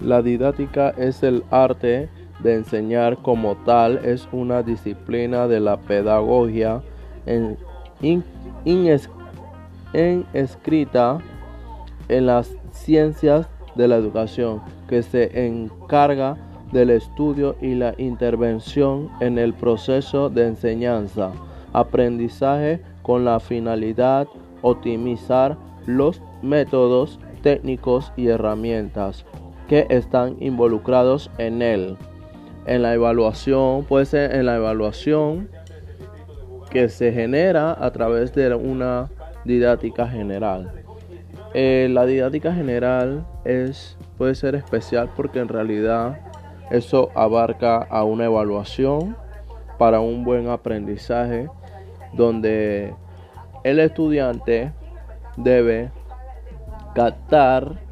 La didáctica es el arte de enseñar como tal, es una disciplina de la pedagogía en, en escrita en las ciencias de la educación que se encarga del estudio y la intervención en el proceso de enseñanza, aprendizaje con la finalidad optimizar los métodos técnicos y herramientas que están involucrados en él. En la evaluación, puede ser en la evaluación que se genera a través de una didáctica general. Eh, la didáctica general es, puede ser especial porque en realidad eso abarca a una evaluación para un buen aprendizaje donde el estudiante debe captar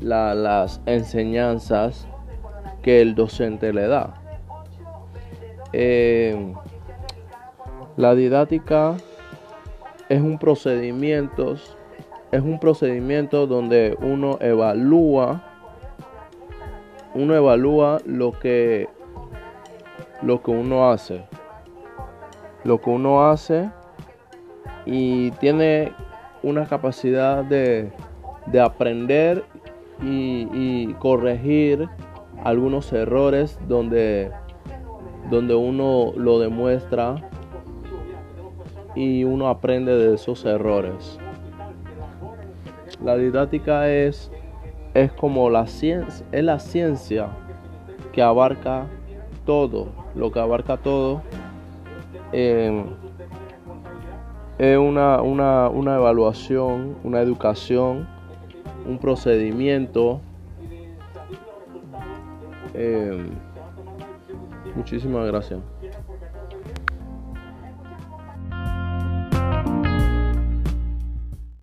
las enseñanzas que el docente le da. Eh, la didáctica es un procedimiento, es un procedimiento donde uno evalúa, uno evalúa lo que lo que uno hace, lo que uno hace y tiene una capacidad de, aprender y, corregir algunos errores donde, donde uno lo demuestra y uno aprende de esos errores. La didáctica es, es como la ciencia, es la ciencia que abarca todo, lo que abarca todo. Eh, es una, una, una evaluación, una educación, un procedimiento. Eh, muchísimas gracias.